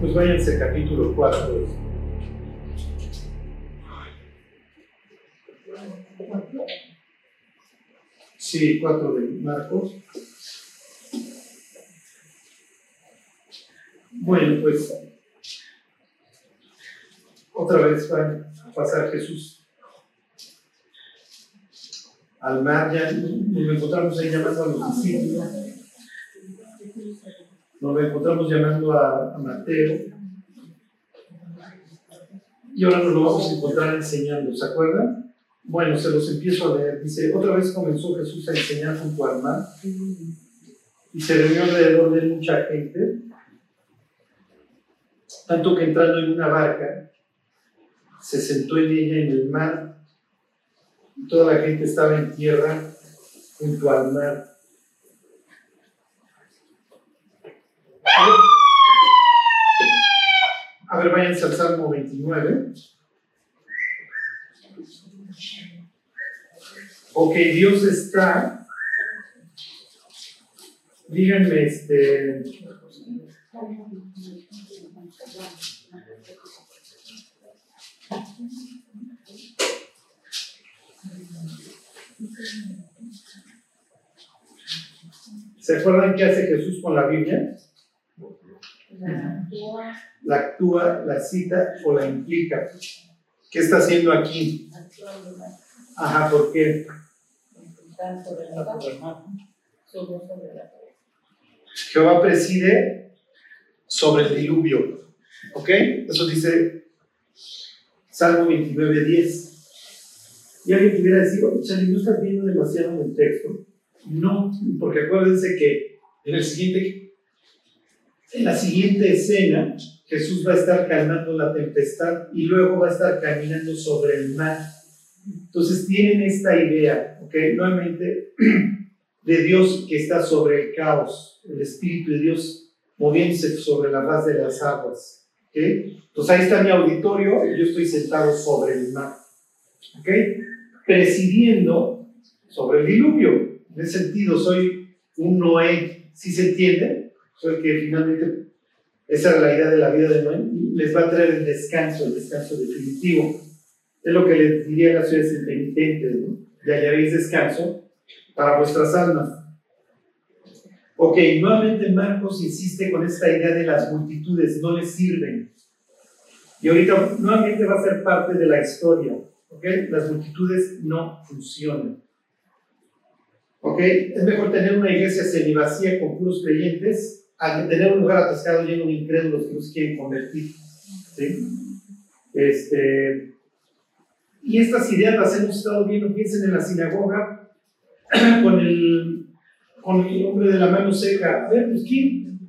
Pues váyanse al capítulo 4. Sí, 4 de Marcos. Bueno, pues otra vez va a pasar Jesús al mar, ya nos encontramos ahí llamando a los discípulos, nos encontramos llamando a, a Mateo, y ahora nos lo vamos a encontrar enseñando, ¿se acuerdan? Bueno, se los empiezo a leer. Dice, otra vez comenzó Jesús a enseñar junto al mar y se reunió alrededor de mucha gente, tanto que entrando en una barca, se sentó en ella en el mar y toda la gente estaba en tierra junto al mar. A ver, váyanse al Salmo 29. Ok, Dios está. Díganme, este. ¿Se acuerdan qué hace Jesús con la Biblia? La actúa, la cita o la implica. ¿Qué está haciendo aquí? Ajá, ¿por qué? Jehová preside sobre el diluvio. ¿Ok? Eso dice Salmo 29, 10. Y alguien pudiera decir, oye, ¿no estás viendo demasiado en el texto? No, porque acuérdense que en, el siguiente, en la siguiente escena Jesús va a estar calmando la tempestad y luego va a estar caminando sobre el mar. Entonces tienen esta idea, ¿ok? Nuevamente, de Dios que está sobre el caos, el Espíritu de Dios moviéndose sobre la faz de las aguas. ¿ok? Entonces ahí está mi auditorio y yo estoy sentado sobre el mar. ¿ok? Presidiendo sobre el diluvio. En ese sentido, soy un Noé, ¿sí se entiende? Soy que finalmente, esa era la idea de la vida de Noé, les va a traer el descanso, el descanso definitivo. Es lo que les diría a las ciudades penitentes, ¿no? Y hallaréis descanso para vuestras almas. Ok, nuevamente Marcos insiste con esta idea de las multitudes, no les sirven. Y ahorita nuevamente va a ser parte de la historia. Ok, las multitudes no funcionan. Ok, es mejor tener una iglesia semivacía con puros creyentes a tener un lugar atascado lleno de incrédulos que nos quieren convertir. Este, y estas ideas las hemos estado viendo, piensen en la sinagoga, con el, con el hombre de la mano seca. A ver, pues ¿quién,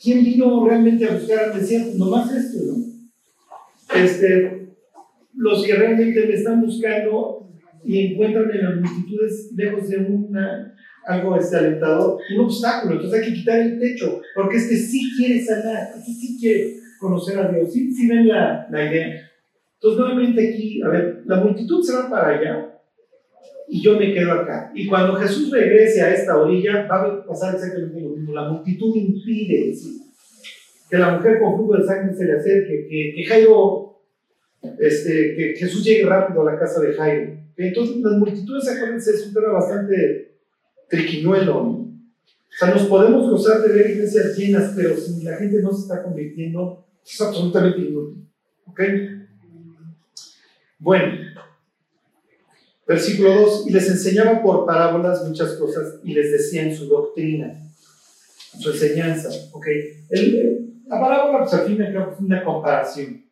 quién vino realmente a buscar al desierto? Nomás esto, ¿no? Este, los que realmente me están buscando y encuentran en las multitudes, lejos de una, algo desalentador, un obstáculo. Entonces hay que quitar el techo, porque este sí quiere sanar, este sí quiere conocer a Dios. ¿Sí, sí ven la, la idea? Entonces, nuevamente aquí, a ver, la multitud se va para allá y yo me quedo acá. Y cuando Jesús regrese a esta orilla, va a pasar exactamente lo mismo. La multitud impide que la mujer con flujo de sangre se le acerque, que, que Jairo, este, que Jesús llegue rápido a la casa de Jairo. Entonces, las multitudes, acuérdense, es un tema bastante triquinuelo. ¿no? O sea, nos podemos gozar de ver iglesias llenas, pero si la gente no se está convirtiendo, es absolutamente inútil. ¿Ok? Bueno, versículo 2, y les enseñaba por parábolas muchas cosas y les decía en su doctrina, su enseñanza, ¿ok? La parábola, pues al fin y al cabo, es una comparación,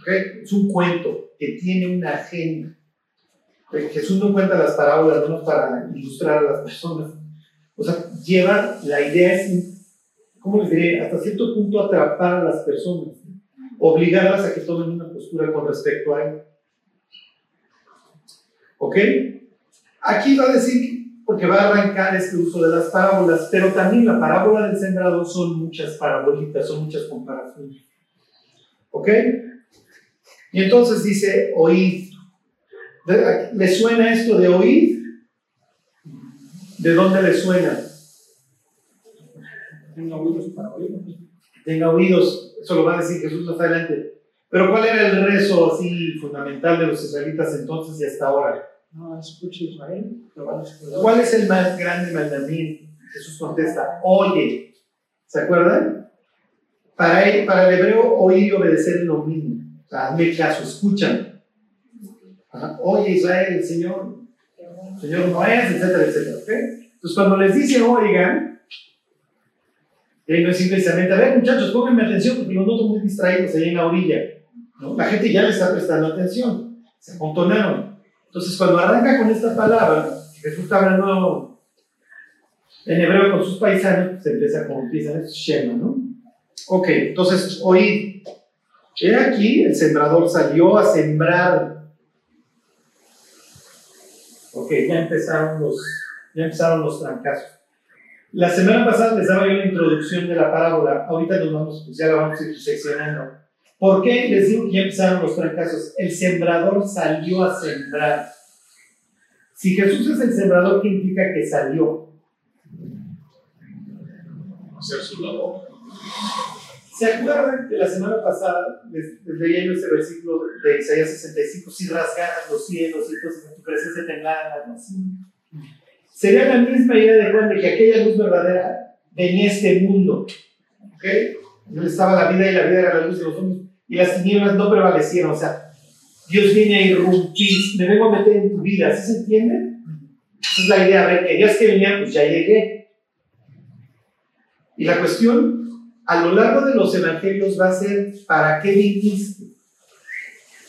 ¿ok? Es un cuento que tiene una agenda. Jesús no cuenta las parábolas no para ilustrar a las personas, o sea, lleva, la idea es, ¿cómo les diré? Hasta cierto punto atrapar a las personas, obligarlas a que tomen una postura con respecto a él. ¿Ok? Aquí va a decir, porque va a arrancar este uso de las parábolas, pero también la parábola del sembrador son muchas parabolitas, son muchas comparaciones. ¿Ok? Y entonces dice, oíd. ¿Le suena esto de oíd? ¿De dónde le suena? tenga oídos, eso lo va a decir Jesús más adelante. Pero ¿cuál era el rezo así fundamental de los israelitas entonces y hasta ahora? No, escucha Israel. ¿Cuál es el más grande mandamiento? Jesús contesta, oye. ¿Se acuerdan? Para el, para el hebreo, oír y obedecer es lo mismo. O sea, hazme caso, escuchan. Ajá. Oye Israel, el Señor, el Señor no es, etcétera, etcétera. ¿ok? Entonces cuando les dice oigan, eh, no es simplemente, a ver muchachos, pónganme atención porque los noto muy distraídos ahí en la orilla. ¿no? La gente ya le está prestando atención, se amontonaron. Entonces cuando arranca con esta palabra, Jesús está hablando en hebreo con sus paisanos, pues empieza como empiezan Shema, ¿no? Ok, entonces oíd. He aquí, el sembrador salió a sembrar. Ok, ya empezaron los, ya empezaron los trancazos. La semana pasada les daba yo la introducción de la parábola. Ahorita nos vamos, ya la vamos a ir seccionando. ¿Por qué les digo que ya empezaron los trancazos? El sembrador salió a sembrar. Si Jesús es el sembrador, ¿qué implica que salió? hacer su labor. ¿Se acuerdan que la semana pasada les, les leía yo ese versículo de Isaías 65? Si rasgaras los cielos y entonces en tu presencia temblaran así. Sería la misma idea de Juan de que aquella luz verdadera venía a este mundo. ¿Ok? Donde estaba la vida y la vida era la luz de los hombres. Y las tinieblas no prevalecieron. O sea, Dios viene a irrumpir. Me vengo a meter en tu vida. ¿Sí se entiende? Esa es la idea. A ver, querías que venía, pues ya llegué. Y la cuestión a lo largo de los evangelios va a ser ¿para qué viniste?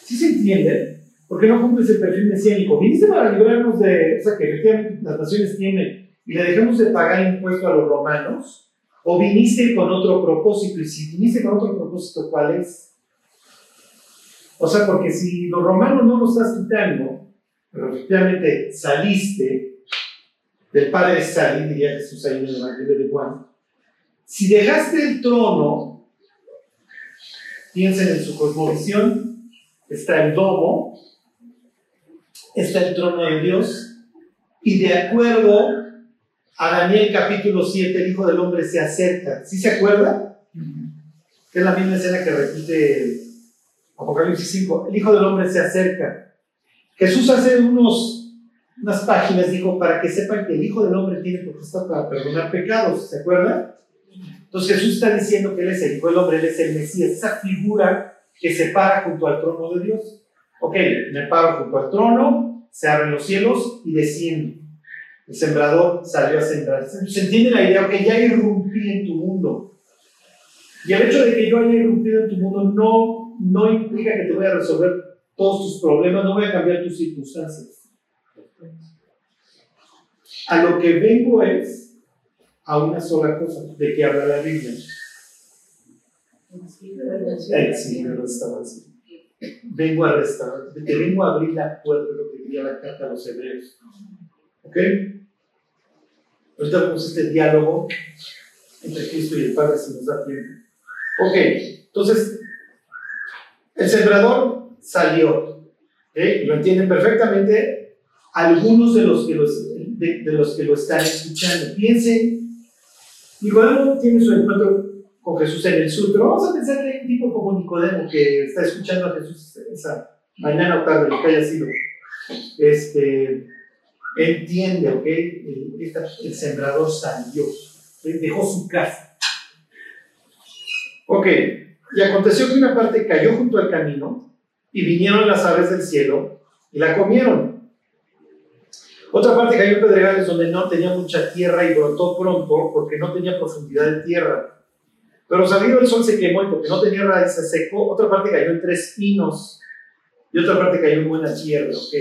¿Sí se entiende? ¿Por qué no cumples el perfil mesiánico? ¿Viniste para librarnos de, o sea, que las naciones tienen y le dejamos de pagar impuesto a los romanos? ¿O viniste con otro propósito? Y si viniste con otro propósito, ¿cuál es? O sea, porque si los romanos no los estás quitando, pero efectivamente saliste del Padre salir, diría Jesús ahí en el Evangelio de Juan, si dejaste el trono, piensen en su cosmovisión, está el domo, está el trono de Dios, y de acuerdo a Daniel capítulo 7, el Hijo del Hombre se acerca. ¿Sí se acuerda? Es la misma escena que repite Apocalipsis 5. El Hijo del Hombre se acerca. Jesús hace unos, unas páginas dijo para que sepan que el Hijo del Hombre tiene potestad para perdonar pecados. ¿Se acuerdan? Entonces Jesús está diciendo que Él es el Hijo del Hombre, Él es el Mesías, esa figura que se para junto al trono de Dios. Ok, me paro junto al trono, se abren los cielos y desciendo. El sembrador salió a sembrar. ¿Se entiende la idea? Ok, ya irrumpí en tu mundo. Y el hecho de que yo haya irrumpido en tu mundo no, no implica que te voy a resolver todos tus problemas, no voy a cambiar tus circunstancias. A lo que vengo es a una sola cosa, de que habla la Biblia. Exilio, restauración. Vengo a restaurar, te vengo a abrir la puerta, lo que diría la carta a los hebreos. ¿Ok? Ahorita vemos este diálogo entre Cristo y el Padre, si nos da tiempo. Ok, entonces, el sembrador salió. ¿ok? Lo entienden perfectamente algunos de los que, los, de, de los que lo están escuchando. Piensen Nicodemo tiene su encuentro con Jesús en el sur, pero vamos a pensar que hay un tipo como Nicodemo que está escuchando a Jesús esa mañana o tarde, lo que haya sido. Este, entiende, ¿ok? El, esta- el sembrador salió, dejó su casa. Ok, y aconteció que una parte cayó junto al camino y vinieron las aves del cielo y la comieron. Otra parte cayó en pedregales donde no tenía mucha tierra y brotó pronto porque no tenía profundidad de tierra. Pero salido el sol se quemó y porque no tenía raíz se secó. Otra parte cayó en tres pinos y otra parte cayó en buena tierra. ok.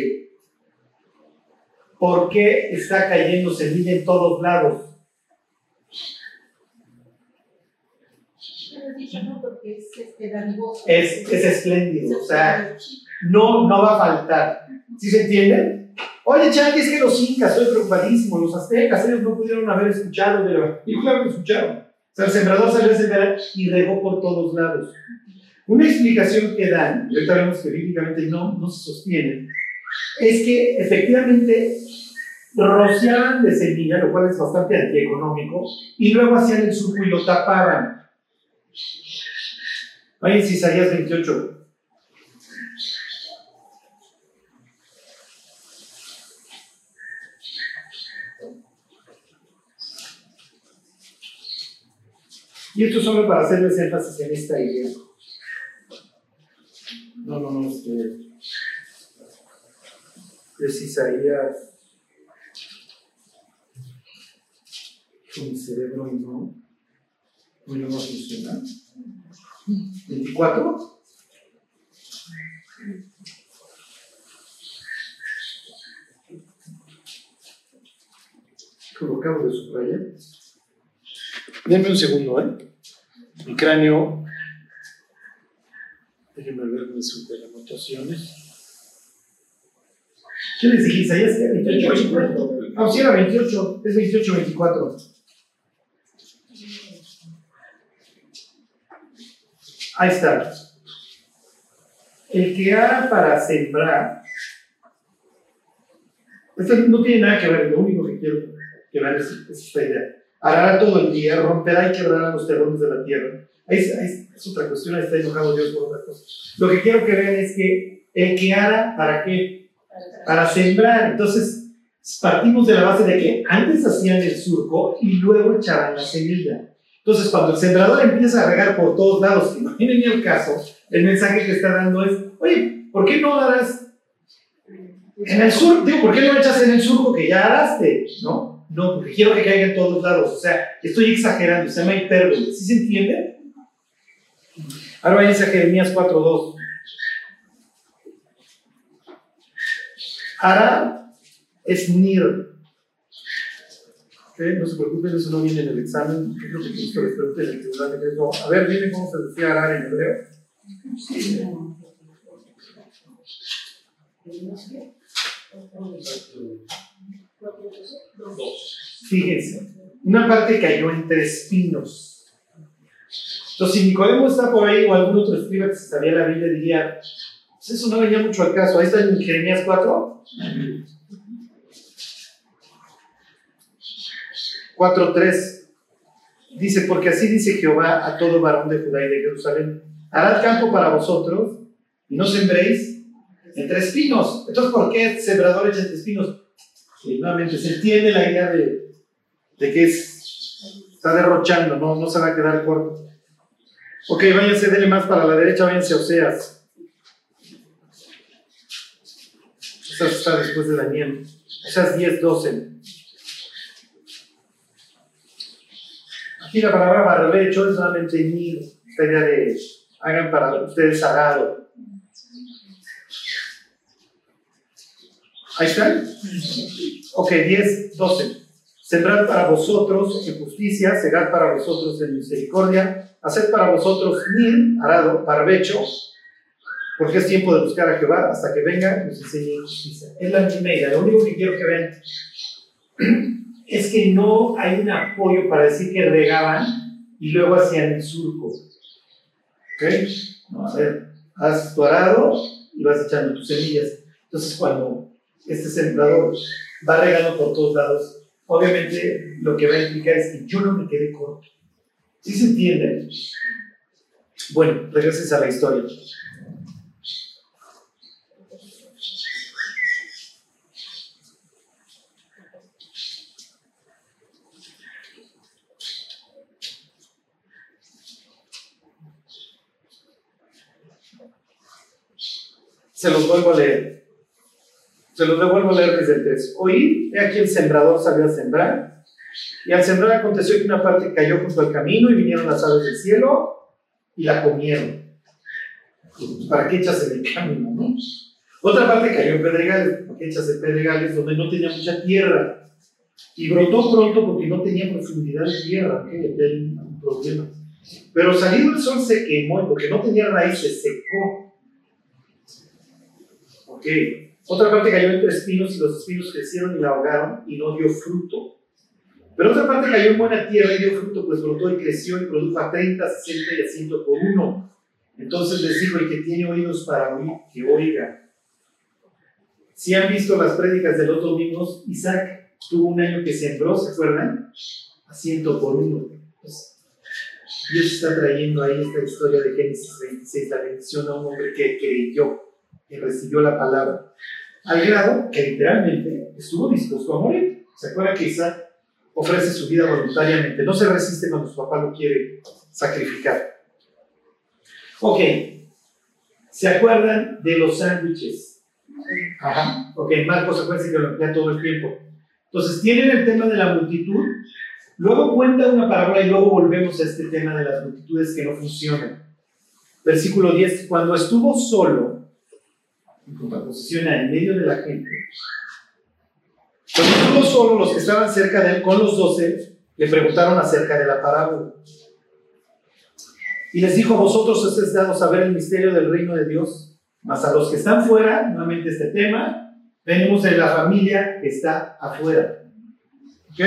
¿Por qué está cayendo semilla en todos lados? Porque es este. Es, es espléndido, o sea, no, no va a faltar. ¿Sí se entiende? Oye, Charlie, es que los incas, estoy preocupadísimo, los aztecas, ellos no pudieron haber escuchado de la... Y claro que escucharon. O sea, el sembrador salió a sembrar y regó por todos lados. Una explicación que dan, y ahorita vemos que bíblicamente no, no se sostiene, es que efectivamente rociaban de semilla, lo cual es bastante antieconómico, y luego hacían el surco y lo tapaban. Váyanse a Isaías 28. Y esto solo para hacerles énfasis en esta idea. No, no, no, este, es Isaías. Con mi cerebro y no. Hoy no va a funcionar. 24. Que lo acabo de subrayar. Denme un segundo, ¿eh? Mi cráneo. Déjenme ver mis anotaciones. ¿Qué les dije? Isaías era 28, 24. No, sí era 28, es 28, 24. Ahí está. El que ara para sembrar. Esto no tiene nada que ver, lo único que quiero que vean es, es esta idea. Arará todo el día, romperá y quebrará los terrones de la tierra. Es, ahí es otra cuestión, ahí está enojado Dios por otra cosa. Lo que quiero que vean es que el que ara, ¿para qué? Para sembrar. Entonces, partimos de la base de que antes hacían el surco y luego echaban la semilla. Entonces, cuando el sembrador empieza a regar por todos lados, que no ni el caso, el mensaje que está dando es, oye, ¿por qué no harás en el sur? Digo, ¿por qué no echas en el surco que ya araste? ¿No? No, porque quiero que caiga en todos lados. O sea, estoy exagerando, se llama hipérbole. ¿Sí se entiende? Ahora váyanse a Jeremías 4.2. Ara es Nir. ¿Ok? No se preocupen, eso no viene en el examen. Yo creo que Cristo les pregunté en el tribunal de Cristo. A ver, dime cómo se decía Arar en hebreo. Fíjense, una parte cayó entre espinos. Entonces, si Nicodemo está por ahí o algún otro escriba que se sabía la Biblia diría, pues eso no venía mucho al caso. Ahí está en Jeremías 4. 4.3 dice, porque así dice Jehová a todo varón de Judá y de Jerusalén, harad campo para vosotros y no sembréis entre espinos. Entonces, ¿por qué sembradores entre espinos? Y nuevamente se entiende la idea de, de que es, está derrochando, no, no se va a quedar corto. Ok, váyanse, denle más para la derecha, váyanse Oseas. Esta está después de Daniel. Oseas 10, 12. Aquí la palabra barbecho es solamente mir, esta idea de hagan para ustedes sagrado. Ahí están. Ok, 10, 12. Sembrad para vosotros en justicia, segad para vosotros en misericordia, haced para vosotros mir, arado, barbecho, porque es tiempo de buscar a Jehová hasta que venga y nos enseñe justicia. Es la misma. Lo único que quiero que vean es que no hay un apoyo para decir que regaban y luego hacían el surco. ¿Ok? No, a ver, has tu arado y vas echando tus semillas. Entonces, cuando este sembrador va regando por todos lados, obviamente lo que va a implicar es que yo no me quede corto. ¿Sí se entiende? Bueno, regreses a la historia. Se los vuelvo a leer. Se los devuelvo a leer desde el 3. Oí, he aquí el sembrador salió a sembrar, y al sembrar aconteció que una parte cayó junto al camino y vinieron las aves del cielo y la comieron. ¿Para qué echas en el camino, no? Otra parte cayó en pedregales, ¿para echas en pedregales donde no tenía mucha tierra? Y brotó pronto porque no tenía profundidad de tierra. Aquí hay un problema. Pero salido el sol se quemó y porque no tenía raíces, secó. Ok. Otra parte cayó entre espinos y los espinos crecieron y la ahogaron y no dio fruto. Pero otra parte cayó en buena tierra y dio fruto, pues brotó y creció y produjo a 30, 60 y a 100 por uno. Entonces les dijo, el que tiene oídos para oír, que oiga. Si han visto las prédicas de los domingos, Isaac tuvo un año que sembró, ¿se acuerdan? A ciento por uno. Pues, Dios está trayendo ahí esta historia de Génesis 26, la bendición a un hombre que creyó, que recibió la palabra, al grado que literalmente estuvo dispuesto a morir. ¿Se acuerda que Isaac ofrece su vida voluntariamente? No se resiste cuando su papá lo quiere sacrificar. Ok, ¿se acuerdan de los sándwiches? Ajá. Ok, Marcos, acuérdense que lo emplea todo el tiempo. Entonces, tienen el tema de la multitud, luego cuenta una parábola y luego volvemos a este tema de las multitudes que no funcionan. Versículo 10, cuando estuvo solo, en contraposición en medio de la gente, cuando estuvo solo, los que estaban cerca de él con los doce le preguntaron acerca de la parábola. Y les dijo, vosotros os es dado saber el misterio del reino de Dios, mas a los que están fuera, nuevamente este tema, venimos de la familia que está afuera. ¿Ok?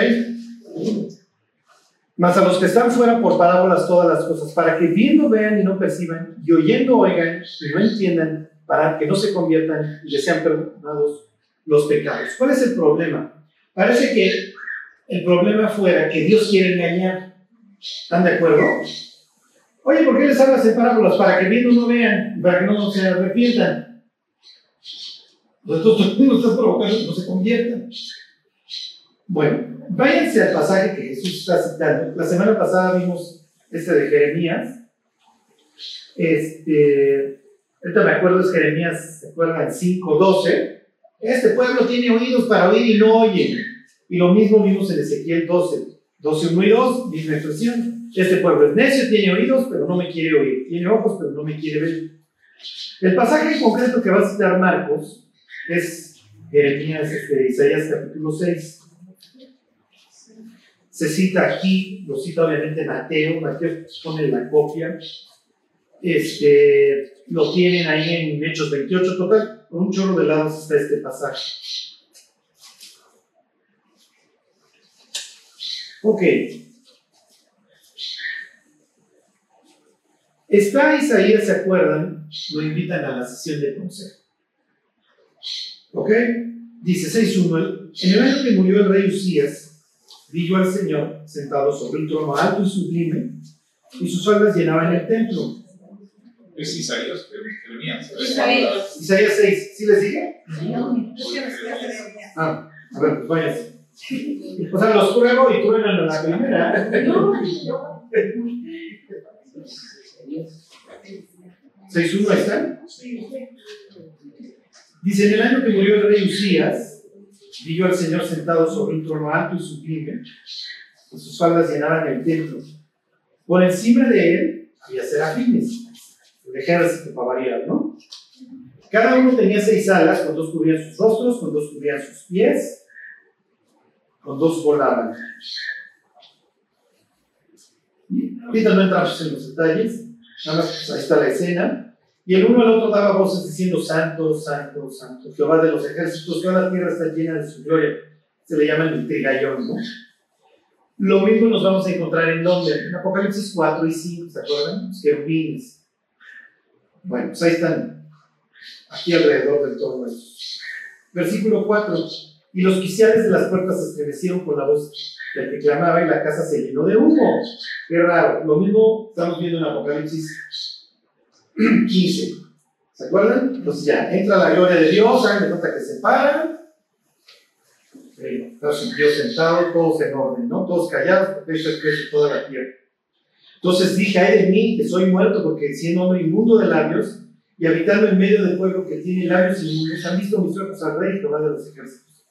Mas a los que están fuera por parábolas todas las cosas, para que viendo vean y no perciban, y oyendo oigan y no entiendan, para que no se conviertan y les sean perdonados los pecados. ¿Cuál es el problema? Parece que el problema fuera que Dios quiere engañar. ¿Están de acuerdo? Oye, ¿por qué les hablas en parábolas? Para que viendo no vean, para que no se arrepientan. Entonces, no estás provocando que no se conviertan. Bueno, váyanse al pasaje que Jesús está citando. La semana pasada vimos este de Jeremías. Este, ahorita me acuerdo es Jeremías, ¿se acuerdan? 5.12. Este pueblo tiene oídos para oír y no oyen. Y lo mismo vimos en Ezequiel 12. 12, 1 y 2, misma expresión. Este pueblo es necio, tiene oídos, pero no me quiere oír. Tiene ojos, pero no me quiere ver. El pasaje en concreto que va a citar Marcos es Jeremías, este, Isaías capítulo 6. Se cita aquí, lo cita obviamente Mateo, Mateo pone la copia. Este, lo tienen ahí en Hechos 28, total, con un chorro de lados está este pasaje. Ok. Está Isaías, ¿se acuerdan? Lo invitan a la sesión de consejo. ¿Ok? Dice 6.1. En el año que murió el rey Usías, vi yo al Señor sentado sobre un trono alto y sublime, y sus faldas llenaban el templo. Es Isaías, Jeremías. Isaías. Isaías 6, ¿sí les sigue? No. Ah, a ver, pues váyanse. O sea, los pruebo y truenan en la primera. No, no. 6.1 ahí está. Dice, en el año que murió el rey Usías, vi yo al Señor sentado sobre un trono alto y sublime, y sus faldas llenaban el templo. Por encima de él había serafines, ejército para variar, ¿no? Cada uno tenía seis alas, con dos cubrían sus rostros, con dos cubrían sus pies, con dos volaban. Ahorita no entramos en los detalles, nada más pues, ahí está la escena. Y el uno al otro daba voces diciendo, Santo, Santo, Santo, Jehová de los ejércitos, toda la tierra está llena de su gloria. Se le llama el trigallón, ¿no? Lo mismo nos vamos a encontrar en donde, en Apocalipsis 4 y 5, ¿se acuerdan? Los querubines. Bueno, pues ahí están, aquí alrededor del todo eso. Versículo 4. Y los quiciales de las puertas se estremecieron con la voz del que clamaba y la casa se llenó de humo. Qué raro. Lo mismo estamos viendo en Apocalipsis 15. ¿Se acuerdan? Entonces ya, entra la gloria de Dios, hagan cuenta que se paran. Dios sentado, todos en orden, ¿no? Todos callados, porque eso es toda la tierra. Entonces dije, ay de mí, que soy muerto, porque siendo hombre inmundo de labios y habitando en medio del pueblo que tiene labios inmundos, han visto mis ojos al rey Jehová de los ejércitos.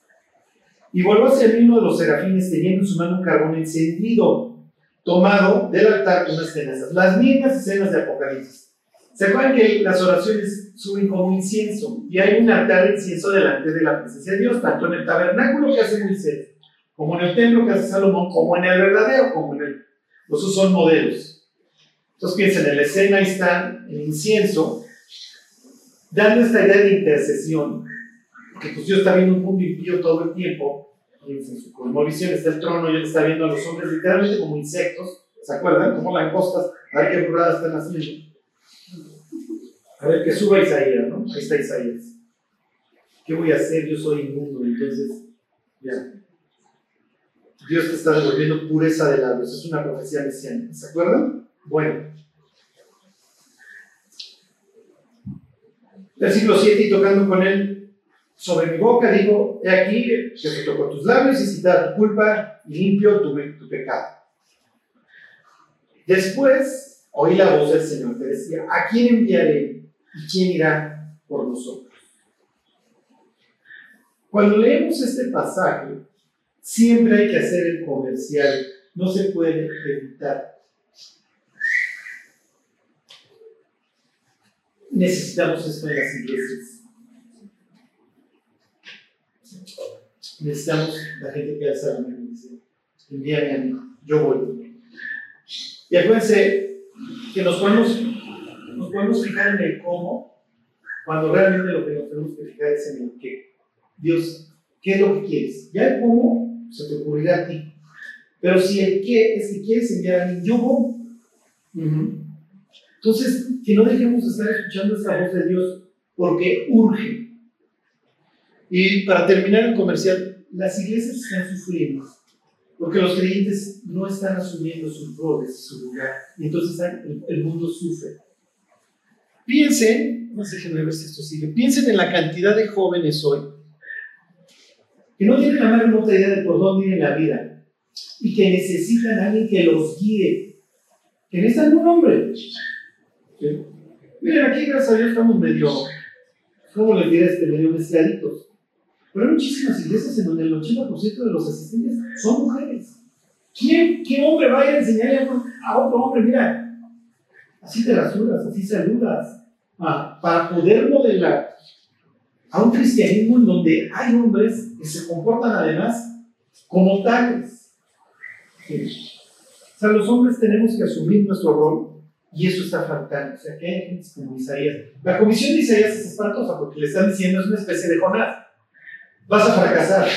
Y volvió hacia mí uno de los serafines teniendo en su mano un carbón encendido, tomado del altar con unas tenazas. Las mismas escenas de Apocalipsis. ¿Se acuerdan que las oraciones suben como incienso? Y hay un altar de incienso delante de la presencia de Dios, tanto en el tabernáculo que hace Moisés, como en el templo que hace Salomón, como en el verdadero, como en el. Los dos son modelos. Entonces piensen, en la escena ahí está el incienso, dando esta idea de intercesión, que pues Dios está viendo un mundo impío todo el tiempo, en su cosmovisión está el trono y él está viendo a los hombres literalmente como insectos, ¿se acuerdan? Como langostas, a ver qué burradas están haciendo. A ver, que suba Isaías, ¿no? Ahí está Isaías. ¿Qué voy a hacer? Yo soy inmundo, entonces, ya. Dios te está devolviendo pureza de labios. Es una profecía mesiánica, ¿se acuerdan? Bueno. Versículo 7, y tocando con él sobre mi boca, digo, he aquí que te toco tus labios y cita tu culpa limpio tu, tu pecado. Después oí la voz del Señor que decía, ¿a quién enviaré y quién irá por nosotros? Cuando leemos este pasaje, siempre hay que hacer el comercial, no se puede evitar. Necesitamos esto en las iglesias. Necesitamos la gente que alza la dice, envíame a mí, yo voy. Y acuérdense que nos podemos, nos podemos fijar en el cómo, cuando realmente lo que nos tenemos que fijar es en el qué. Dios, ¿qué es lo que quieres? Ya el cómo se te ocurrirá a ti. Pero si el qué es que quieres enviar a mí, yo voy. Entonces, que no dejemos de estar escuchando esta voz de Dios porque urge. Y para terminar el comercial, las iglesias están sufriendo porque los creyentes no están asumiendo sus roles, su lugar, y entonces el, el mundo sufre. Piensen, no sé, déjenme ver si esto sigue, piensen en la cantidad de jóvenes hoy que no tienen la más remota idea de por dónde ir la vida y que necesitan a alguien que los guíe, que necesitan un hombre. Miren, aquí gracias a Dios estamos medio, ¿cómo les diré? Este, medio mezcladitos. Pero hay muchísimas iglesias en donde el 80% de los asistentes son mujeres. ¿Quién, ¿Qué hombre va a ir a enseñarle a otro hombre? Mira, así te rasuras, así saludas, ah, para poder modelar a un cristianismo en donde hay hombres que se comportan además como tales. O sea, los hombres tenemos que asumir nuestro rol y eso está faltando. O sea, que hay gente como Isaías. La comisión de Isaías es espantosa porque le están diciendo es una especie de Jonás. Vas a fracasar.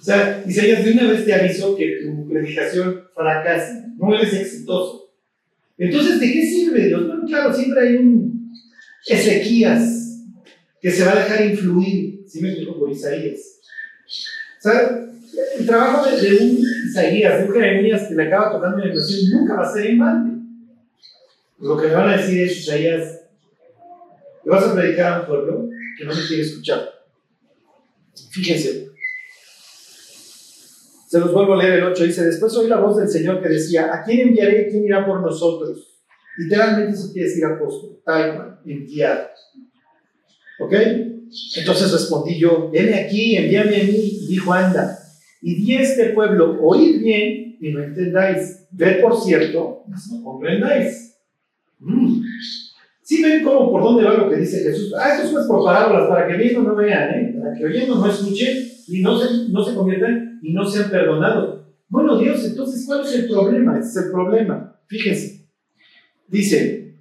O sea, Isaías de una vez te avisó que tu predicación fracasa, no eres exitoso. Entonces, ¿de qué sirve Dios? Bueno, claro, siempre hay un Ezequías que se va a dejar influir, si me explico, por Isaías. O sea, el trabajo de, un Isaías, de un Jeremías que le acaba tocando la educación, nunca va a ser en balde. Lo que me van a decir es, Isaías, le vas a predicar a un pueblo que no me quiere escuchar. Fíjense. Se los vuelvo a leer el 8. Dice, después oí la voz del Señor que decía, ¿a quién enviaré y quién irá por nosotros? Literalmente eso quiere decir apóstol, tal enviado. ¿Ok? Entonces respondí yo, ven aquí, envíame a mí. Y dijo, anda. Y di este pueblo, oíd bien y no entendáis. Ved por cierto, no comprendáis. Mm. ¿Sí ven cómo por dónde va lo que dice Jesús? Ah, eso es por parábolas, para que viendo no vean, ¿eh? para que oyendo no escuchen y no se, no se conviertan y no sean perdonados. Bueno, Dios, entonces, ¿cuál es el problema? Ese es el problema. Fíjense. Dice,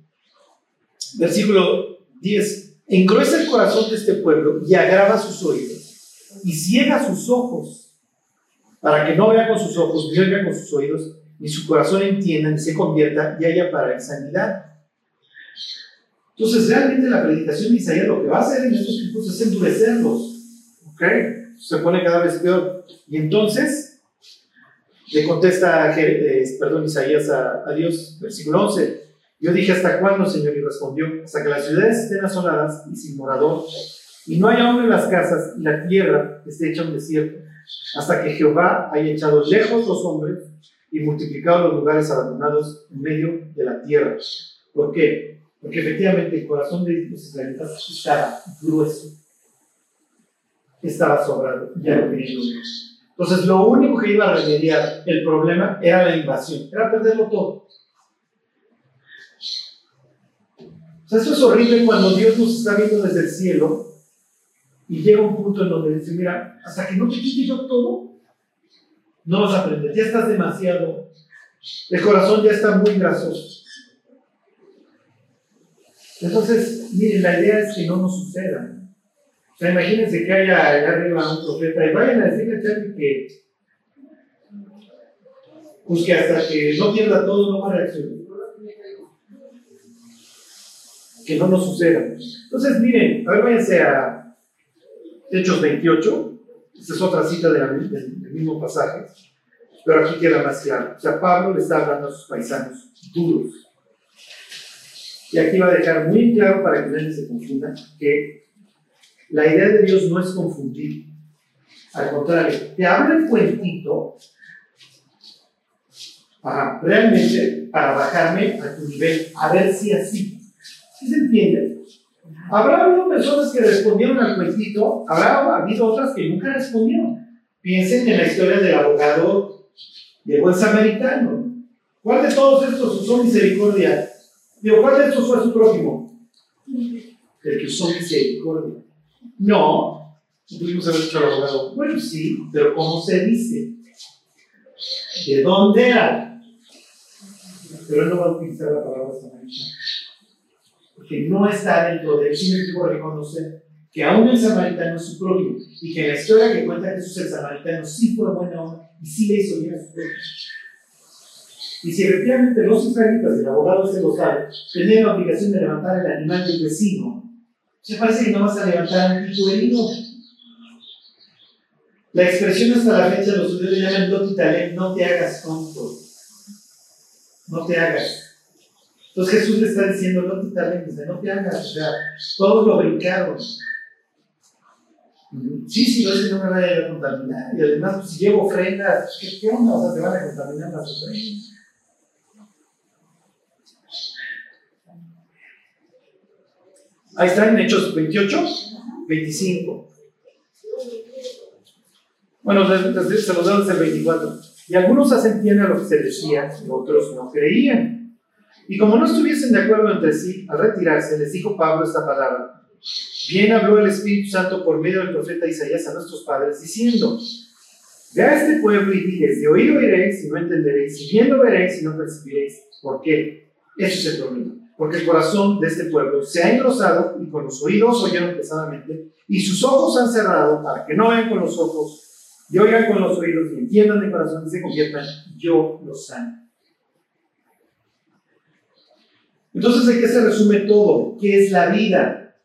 versículo 10, engruesa el corazón de este pueblo y agrava sus oídos y ciega sus ojos para que no vea con sus ojos, ni oiga con sus oídos, ni su corazón entienda, ni se convierta y haya para él sanidad. Entonces, realmente la predicación de Isaías lo que va a hacer en estos tiempos es endurecerlos. ¿Ok? Se pone cada vez peor. Y entonces, le contesta, eh, perdón, Isaías a, a Dios, versículo 11. Yo dije, ¿hasta cuándo, Señor? Y respondió, hasta que las ciudades estén asoladas y sin morador, y no haya hombre en las casas, y la tierra esté hecha un desierto, hasta que Jehová haya echado lejos los hombres y multiplicado los lugares abandonados en medio de la tierra. ¿Por qué? Porque efectivamente el corazón de los israelitas estaba grueso, estaba sobrado, ya no tenía. Entonces, lo único que iba a remediar el problema era la invasión, era perderlo todo. Sea, eso es horrible cuando Dios nos está viendo desde el cielo y llega un punto en donde dice, mira, hasta que no te quite yo todo, no vas a aprender, ya estás demasiado, el corazón ya está muy grasoso. Entonces, miren, la idea es que no nos suceda. O sea, imagínense que haya allá arriba un profeta y vayan a decirle a Charlie que, pues que hasta que no pierda todo no va a reaccionar. Que no nos suceda. Entonces, miren, a ver, váyanse a Hechos 28. Esta es otra cita de del, mismo pasaje. Pero aquí queda más claro. O sea, Pablo le está hablando a sus paisanos duros. Y aquí va a dejar muy claro para que nadie se confunda que la idea de Dios no es confundir. Al contrario, te habla el cuentito realmente para bajarme a tu nivel, a ver si así. ¿Sí se entiende? Habrá habido personas que respondieron al cuentito, habrá habido otras que nunca respondieron. Piensen en la historia del abogado de buen samaritano. ¿Cuál de todos estos usó misericordia? Digo, ¿cuál de estos fue su prójimo? El que usó misericordia. No, pudimos haber dicho al abogado. Bueno, sí, pero ¿cómo se dice? ¿De dónde era? pero él no va a utilizar la palabra samaritano. Porque no está dentro de sí me reconocer que aún el samaritano es su prójimo y que la historia que cuenta Jesús el samaritano sí fue buena onda y sí le hizo bien a su prójimo. Y si efectivamente los israelitas, el abogado se lo sabe, tenían la obligación de levantar el animal del vecino, se parece que no vas a levantar un tipo herido. La expresión hasta la fecha los judíos llaman no te hagas tonto no te hagas. Entonces Jesús le está diciendo, no te talentos, no te hagas, o sea, todos lo brincaron. Sí, sí, es que no me vaya a contaminar. Y además, pues, si llevo ofrendas, ¿qué, ¿qué, onda? O sea, te van a contaminar las ofrendas. Ahí está en Hechos 28, 25. Bueno, se los damos el 24. Y algunos asentían a lo que se decía y otros no creían. Y como no estuviesen de acuerdo entre sí, al retirarse, les dijo Pablo esta palabra. Bien habló el Espíritu Santo por medio del profeta Isaías a nuestros padres, diciendo, Ve a este pueblo y diles, de oír oiréis y no entenderéis, y viendo veréis y no percibiréis. ¿Por qué? Ese es el problema. Porque el corazón de este pueblo se ha engrosado y con los oídos oyeron pesadamente, y sus ojos han cerrado para que no vean con los ojos y oigan con los oídos y entiendan de corazón y se conviertan, yo los sano. Entonces, ¿de qué se resume todo? ¿Qué es la vida?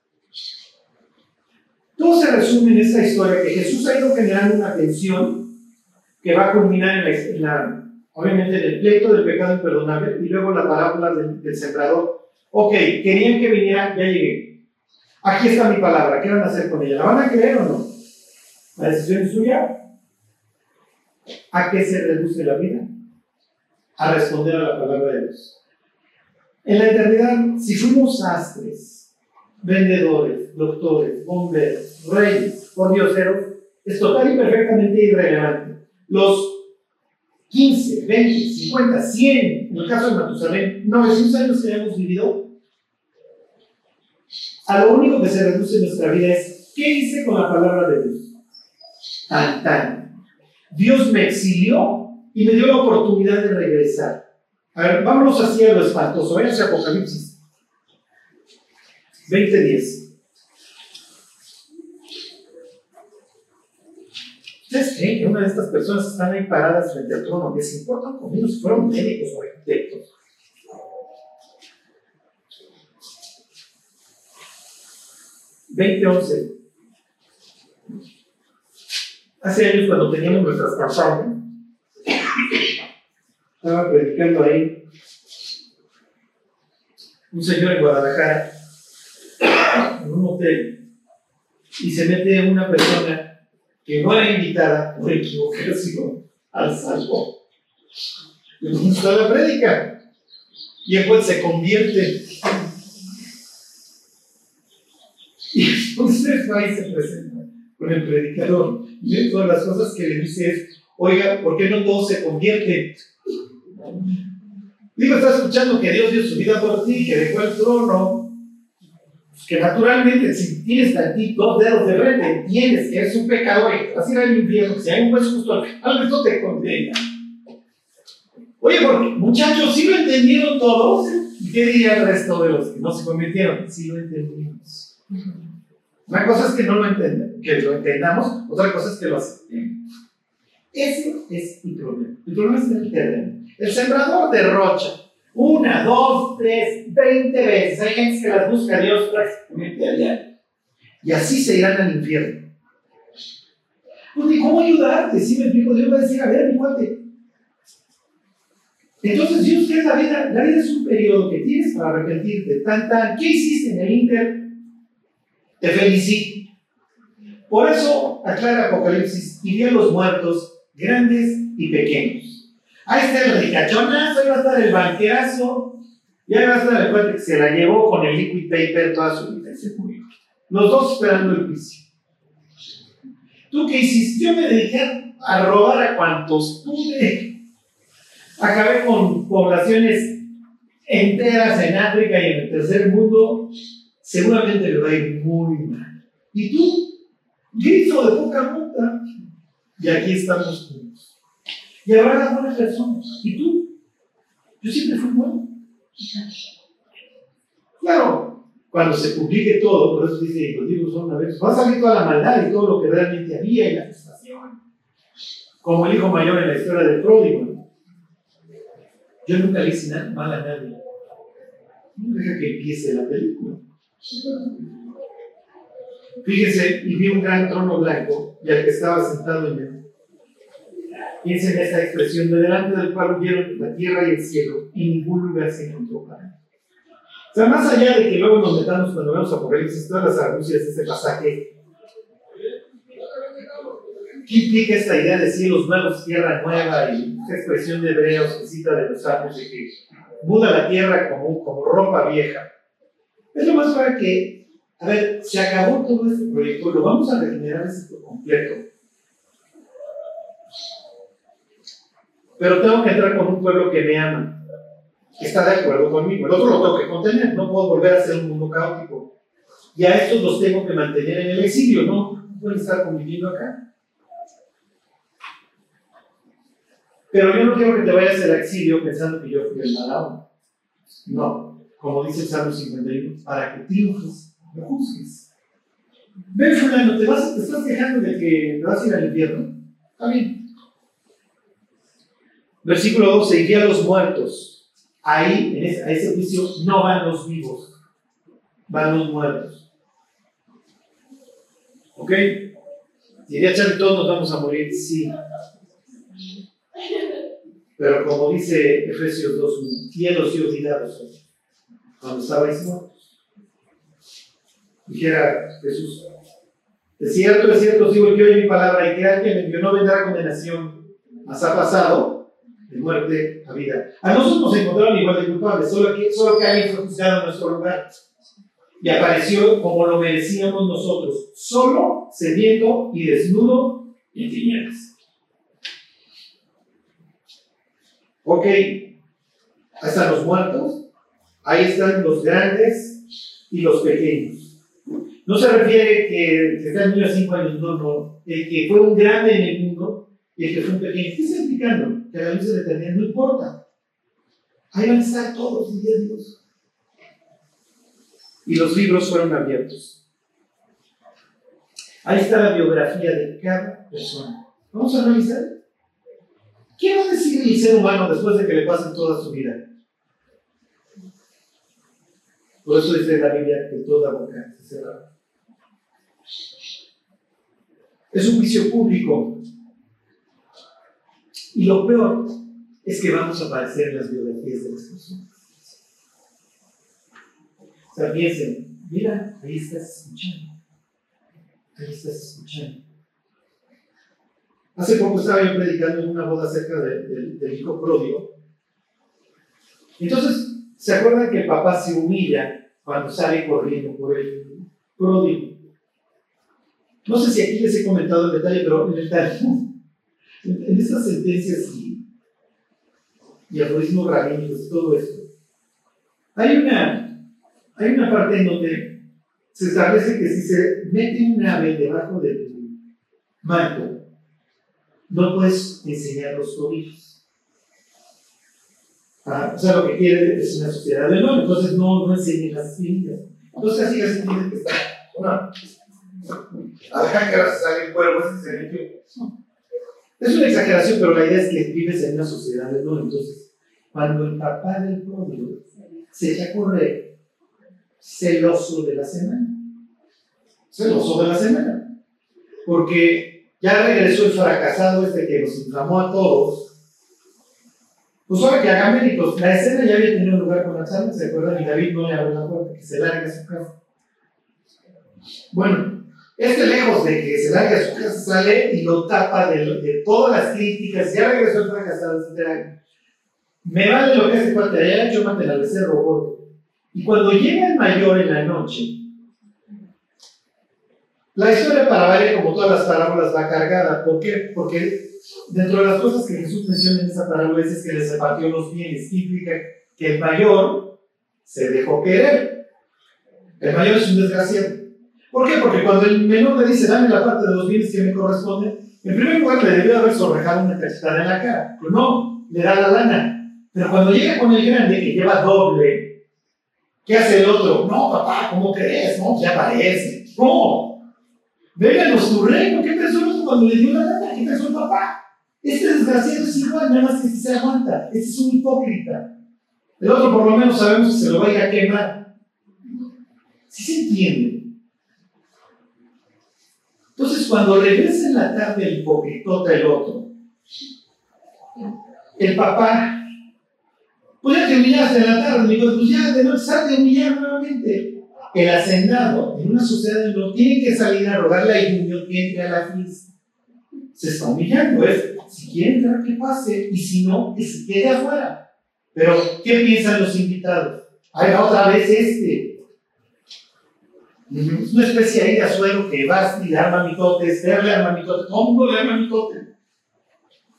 Todo se resume en esta historia que Jesús ha ido generando una tensión que va a culminar en la, obviamente en el pleito del pecado imperdonable y luego la parábola del, del sembrador. Ok, querían que viniera, ya llegué. Aquí está mi palabra, ¿qué van a hacer con ella? ¿La van a creer o no? La decisión es suya, ¿A qué se reduce la vida? A responder a la palabra de Dios. En la eternidad, si fuimos sastres, vendedores, doctores, bomberos, reyes, pordioseros, es total y perfectamente irrelevante. Los 15, 20, 50, 100, en el caso de Matusalén, 900 años que hemos vivido, a lo único que se reduce en nuestra vida es ¿qué hice con la palabra de Dios? Tan, tan. Dios me exilió y me dio la oportunidad de regresar. A ver, vámonos así a lo espantoso. Váyanse a Apocalipsis 20.10. ¿Ustedes creen que una de estas personas están ahí paradas frente al trono? ¿Les importa un comino si fueron médicos o arquitectos? Hace años cuando teníamos nuestras campañas, estaba predicando ahí un señor en Guadalajara, en un hotel, y se mete una persona que no era invitada por equivocación al salvo. Le gusta la prédica. Y después se convierte. Y entonces va y se presenta con el predicador. Y todas las cosas que le dice es, oiga, ¿por qué no todo se convierte? Digo, está escuchando que Dios dio su vida por ti, que dejó el trono, que naturalmente si tienes aquí dos dedos de frente, entiendes que eres un pecador y vas a ir al infierno, que si hay un juez justo al final esto te condena. Oye, porque muchachos, ¿sí lo entendieron todos? ¿Y qué diría el resto de los que no se convirtieron? Sí lo entendimos. Una cosa es que no lo entendamos, que lo entendamos, otra cosa es que lo aceptemos. Ese es el problema. El problema es el terreno. El sembrador derrocha una, dos, tres, veinte veces. Hay gente que las busca Dios prácticamente a diario. Y así se irán al infierno. Porque, ¿cómo ayudarte? Si me explico, Dios va a decir, a ver, mi cuate, Entonces, Dios que es la vida, la vida es un periodo que tienes para arrepentirte. Tan, ¿qué hiciste en el Inter? Te felicito. Por eso aclara Apocalipsis y vio a los muertos, grandes y pequeños. Ahí está el ricachonazo, ahí va a estar el banquerazo, y ahí va a estar el cuate que se la llevó con el liquid paper toda su vida y se murió. Los dos esperando el juicio. ¿Tú qué hiciste? Yo me dediqué a robar a cuantos pude. Acabé con poblaciones enteras en África y en el tercer mundo. Seguramente le va a ir muy mal. ¿Y tú? Grito de poca monta. Y aquí estamos juntos. Y habrá las buenas personas. ¿Y tú? Yo siempre fui bueno. Claro, cuando se publique todo, por eso dice, los libros son una vez, va a salir toda la maldad y todo lo que realmente había y la frustración. Como el hijo mayor en la historia del pródigo. Yo nunca le hice nada mal a nadie. No deja que empiece la película. Fíjense, y vi un gran trono blanco y al que estaba sentado en él. Piensen en esta expresión, de delante del cual vieron la tierra y el cielo, y ningún lugar se encontró para. O sea, más allá de que luego nos metamos cuando vemos Apocalipsis, todas las argucias de este pasaje, ¿qué implica esta idea de cielos nuevos, tierra nueva y esta expresión de hebreos que cita de los salmos de que muda la tierra como, como ropa vieja? Es lo más para que, a ver, se acabó todo este proyecto, lo vamos a regenerar por completo. Pero tengo que entrar con un pueblo que me ama, que está de acuerdo conmigo. El otro lo tengo que contener, no puedo volver a ser un mundo caótico. Y a estos los tengo que mantener en el exilio, no pueden estar conviviendo acá. Pero yo no quiero que te vayas al exilio pensando que yo fui el malado. No, como dice el Salmo 51, para que triunfes, no juzgues. Ven, fulano, ¿te, vas, te estás quejando de que te vas a ir al infierno. Está bien. Versículo 12, y a los muertos. Ahí, en ese, a ese juicio, no van los vivos, van los muertos. ¿Ok? Diría Charlie, todos nos vamos a morir, sí. Pero como dice Efesios 2, cielos y olvidados cuando estabais muertos. Dijera Jesús, es cierto, es cierto, os digo que mi palabra y que alguien envió no vendrá condenación, mas ha pasado de muerte a vida. A nosotros nos encontraron igual de culpables, solo que, solo que alguien fue juzgado en nuestro lugar. Y apareció como lo merecíamos nosotros, solo, sediento y desnudo en tinieblas. Ok, ahí están los muertos, ahí están los grandes y los pequeños. No se refiere que, que está el niño a 5 años, no, no. El que fue un grande en el mundo y el que fue un pequeño. ¿Qué está implicando? Que luz de eternidad no importa. Ahí van a estar todos, diría Dios. Y los libros fueron abiertos. Ahí está la biografía de cada persona. Vamos a analizar. ¿Qué va a decir el ser humano después de que le pasen toda su vida? Por eso dice la Biblia que toda boca se cerrará. Es un juicio público. Y lo peor es que vamos a aparecer en las biografías de las personas. O sea, piensen, mira, ahí estás escuchando. Ahí estás escuchando. Hace poco estaba yo predicando en una boda cerca de, de, del hijo pródigo. Entonces, ¿se acuerdan que el papá se humilla cuando sale corriendo por el pródigo? No sé si aquí les he comentado el detalle, pero en el Talmud, en, en estas sentencias y, y aforismos rabínicos y todo esto, hay una, hay una parte en donde se establece que si se mete un ave debajo de tu manto, no puedes enseñar los tobillos. Ah, o sea, lo que quiere es una sociedad de honor, entonces no, no enseñen las ciencias. Entonces así así tiene que estar. Bueno, Ajá, que ahora se sale el cuervo, ese se metió. Es una exageración, pero la idea es que vives en una sociedad de honor. Entonces, cuando el papá del pródigo se echa a correr, celoso de la semana. Celoso de la semana. Porque ya regresó el fracasado este que nos inflamó a todos. Pues ahora que Agamérico, la escena ya había tenido lugar con la charla, ¿se acuerdan? Y David no le abre la puerta, que se larga su casa. Bueno, este lejos de que se largue a su casa sale y lo tapa de, de todas las críticas, ya regresó fracasado, etc. Me vale lo que hace cuate, haya hecho mate al becerro gordo. Y cuando llega el mayor en la noche, la historia para variar, como todas las parábolas, va cargada. ¿Por qué? Porque dentro de las cosas que Jesús menciona en esa parábola es que les repartió los bienes. Implica que el mayor se dejó querer. El mayor es un desgraciado. ¿Por qué? Porque cuando el menor le dice, dame la parte de los bienes que me corresponde, en primer lugar le debió haber sorrejado una cachetada en la cara. Pues no, le da la lana. Pero cuando llega con el grande que lleva doble, ¿qué hace el otro? No, papá, ¿cómo crees? No, ya parece. ¿Cómo? Véganos tu reino. ¿Qué pensó el otro cuando le dio la lana? ¿Qué pensó el papá? Este desgraciado es igual, nada más que si se aguanta. Este es un hipócrita. El otro por lo menos sabemos que se lo va a a quemar. ¿Sí se entiende? Cuando regresa en la tarde el hipocritota el otro, el papá, pues ya te humillaste en la tarde, digo, pues ya de noche sal de humillar nuevamente. El hacendado, en una sociedad no tiene que salir a rogarle a Junior que entre a la fiesta. Se está humillando, es, si quiere entrar, que pase, y si no, que se quede afuera. Pero, ¿qué piensan los invitados? Ay, otra vez este. Es una especie ahí de azuero que y le arma mitotes, le arma mitotes, todo el mundo le arma mitote.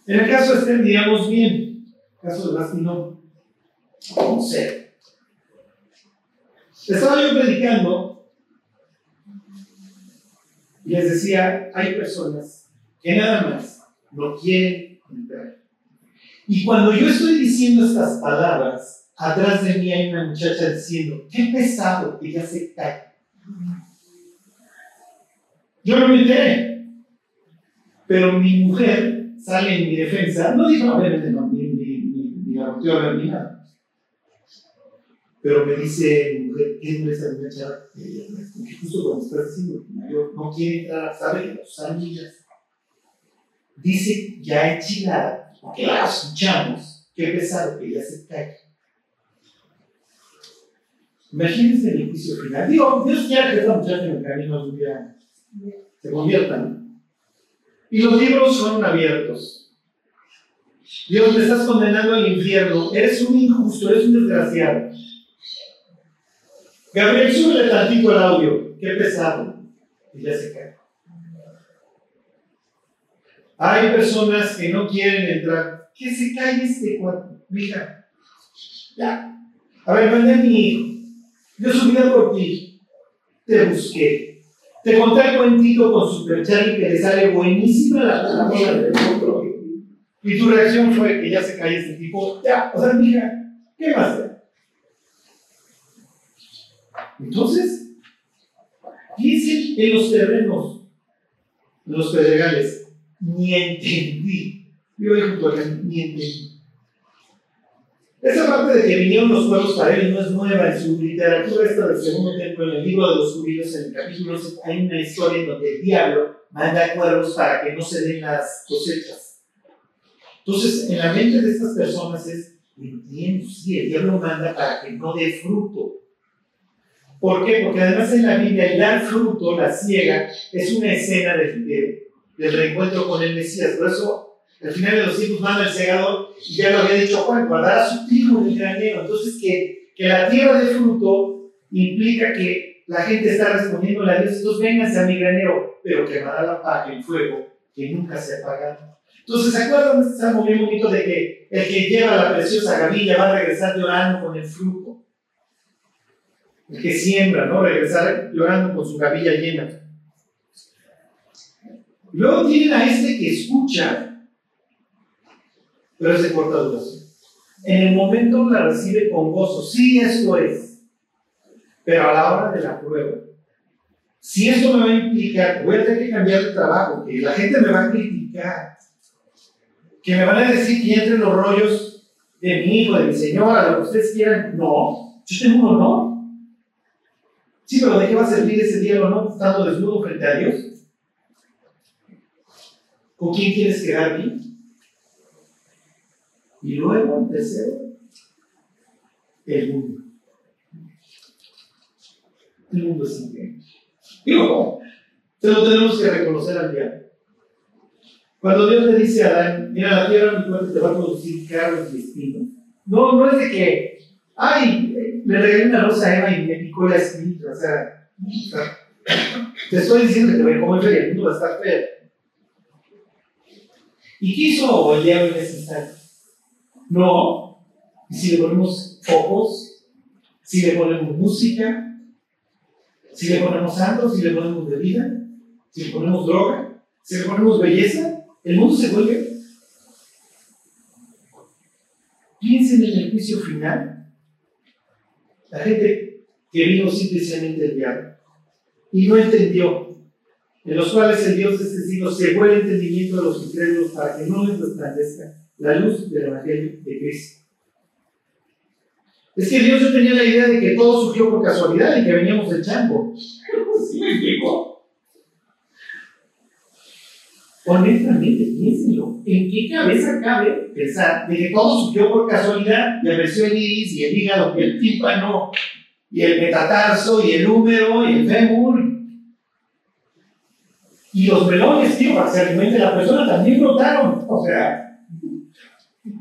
En el caso de Esther, digamos bien. En el caso de Basti. No sé. Estaba yo predicando y les decía, hay personas que nada más no quieren entrar. Y cuando yo estoy diciendo estas palabras, atrás de mí hay una muchacha diciendo, qué pesado que ya se cae. Yo no me enteré, pero mi mujer sale en mi defensa, no dijo, obviamente no, ni, ni, a ni nada. Pero me dice, mi mujer, ¿qué es esa muchacha? Porque justo cuando estás diciendo que no quiere entrar, sabe que sus amigas. Dice, ya enchilada, porque la escuchamos, qué pesado que ya se cae. Imagínense el juicio final. Digo, Dios quiere que esta muchacha en el camino algún día se conviertan. Y los libros son abiertos. Dios, me estás condenando al infierno. Eres un injusto, eres un desgraciado. Gabriel, súbele tantito el audio. Qué pesado. Y ya se cae. Hay personas que no quieren entrar. Que se cae este cuarto. Mija. Ya. A ver, mandé a mi hijo. Yo subí por ti. Te busqué. Te conté el cuentito con Super Charlie que le sale buenísima la palabra del otro. Y tu reacción fue que ya se cae este tipo. Ya, o sea, mija, ¿qué más? Entonces, dicen en los terrenos, en los pedregales, ni entendí. Yo digo, ni entendí. Esa parte de que vinieron los pueblos para él no es nueva en su literatura, esta del segundo templo, en el libro de los judíos, en el capítulo 11, hay una historia en donde el diablo manda cuervos para que no se den las cosechas. Entonces, en la mente de estas personas es, entiendo, sí, el diablo manda para que no dé fruto. ¿Por qué? Porque además en la Biblia el dar fruto, la ciega, es una escena de, de, del reencuentro con el Mesías. Por eso al final de los tiempos manda el segador, y ya lo había dicho Juan, guardará su trigo en el granero. Entonces, que, que la tierra de fruto implica que la gente está respondiendo a Dios, entonces vénganse a mi granero, pero quemará la paja el fuego que nunca se apaga. Entonces, ¿se acuerdan de este salmo bien bonito de que el que lleva la preciosa gavilla va a regresar llorando con el fruto? El que siembra, ¿no? Regresar llorando con su gavilla llena. Luego tienen a este que escucha pero es de corta duración. En el momento la recibe con gozo, sí, esto es, pero a la hora de la prueba, si esto me va a implicar, voy a tener que cambiar de trabajo, que la gente me va a criticar, que me van a decir que entre los rollos de mi hijo, de mi señora, de lo que ustedes quieran, no, yo tengo un honor. Sí, pero ¿de qué va a servir ese día el honor estando desnudo frente a Dios? ¿Con quién quieres quedar bien? Y luego el tercero, el mundo. El mundo es increíble. Digo, se lo tenemos que reconocer al diablo. Cuando Dios le dice a Adán, mira, la tierra mi cuerpo te va a producir carros y. No, no es de que, ay, le regalé una rosa a Eva y me picó la espinita. O sea, te estoy diciendo que te voy a comer y el mundo va a estar feo. ¿Y el diablo en ese instante? No. ¿Y si le ponemos ojos? ¿Si le ponemos música? ¿Si le ponemos santos? ¿Si le ponemos bebida? ¿Si le ponemos droga? ¿Si le ponemos belleza? El mundo se vuelve. Piensen en el juicio final. La gente que vino simplemente del diablo y no entendió, en los cuales el Dios de este siglo cegó el entendimiento de los incrédulos para que no les resplandezca la luz del Evangelio de Cristo. Es que Dios no tenía la idea de que todo surgió por casualidad y que veníamos del chango. ¿Sí me explico? Honestamente, piénsenlo. ¿En qué cabeza cabe pensar de que todo surgió por casualidad y apareció el iris y el hígado y el tímpano y el metatarso y el húmero y el fémur y los melones, tío, para que se alimente la persona también brotaron? O sea,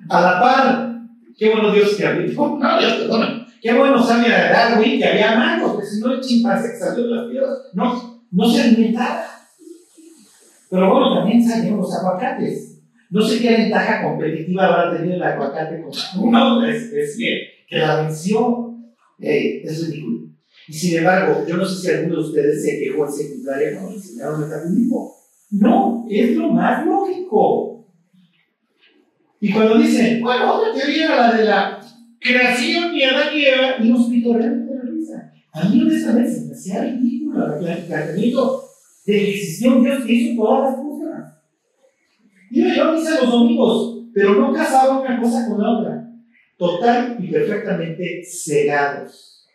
a la par, qué bueno Dios que había. No, Dios perdona. Qué bueno sabía Darwin que había mangos, porque si no el chimpancé que salió de las piedras no, no se alimentaba. Pero bueno, también salieron los aguacates. No sé qué ventaja competitiva habrá tenido el aguacate con una otra especie que la venció. Ey, es ridículo. Y sin embargo, yo no sé si alguno de ustedes se quejó en secundaria cuando enseñaron feminismo. No, es lo más lógico. Y cuando dicen, bueno, otra teoría era la de la creación y Adán y Eva, y nos pitorrean de la risa. A mí honestamente se me hacía ridículo el planteamiento de que existió un Dios que hizo todas las cosas. Iba yo a misa los domingos, pero no casaba una cosa con la otra. Total y perfectamente cegados.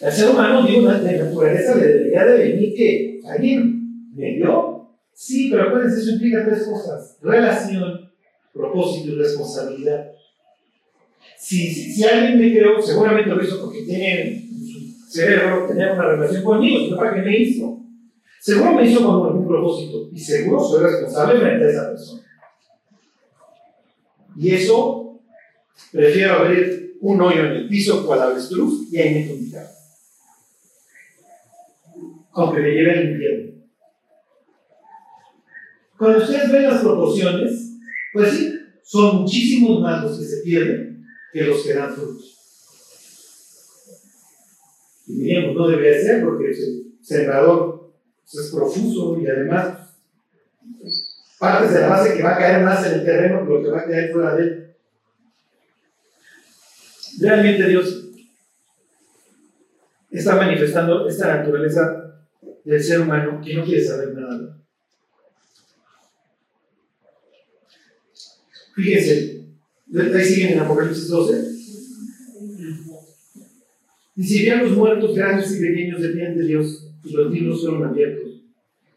El ser humano, digo, de naturaleza le debería de venir que alguien me dio. Sí, pero acuérdense, eso implica tres cosas: relación, propósito y responsabilidad. Si, si, alguien me creó, seguramente lo hizo porque tiene su cerebro, tenía una relación conmigo, para qué me hizo. Seguro me hizo con algún propósito y seguro soy responsable frente a esa persona. Y eso, prefiero abrir un hoyo en el piso la avestruz y ahí meto mi. Aunque me lleve al infierno. Cuando ustedes ven las proporciones, pues sí, son muchísimos más los que se pierden que los que dan frutos. Y diríamos, no debería ser porque el sembrador es profuso y además partes de la base que va a caer más en el terreno que lo que va a caer fuera de él. Realmente Dios está manifestando esta naturaleza del ser humano que no quiere saber nada. Fíjense, ahí siguen en Apocalipsis 12. Dice, ya los muertos grandes y pequeños de de Dios, y los libros fueron abiertos.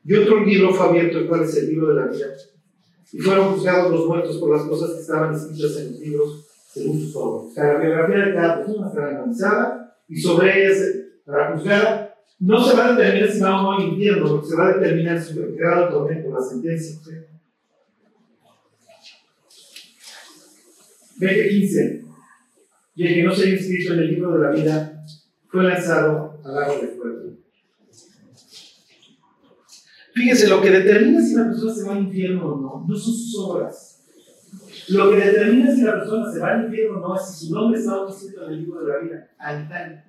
Y otro libro fue abierto, el cual es el libro de la vida. Y fueron juzgados los muertos por las cosas que estaban escritas en los libros según sus obras. O sea, la biografía de cada persona será analizada y sobre ella será juzgada. No se va a determinar si va o no al infierno, se va a determinar su grado de tormento, la sentencia. Veinte 15. Y el que no se haya inscrito en el libro de la vida fue lanzado al lago de fuego. Fíjense, lo que determina si la persona se va al infierno o no, no son sus obras. Lo que determina si la persona se va al infierno o no es si su nombre está escrito en el libro de la vida. Al tal.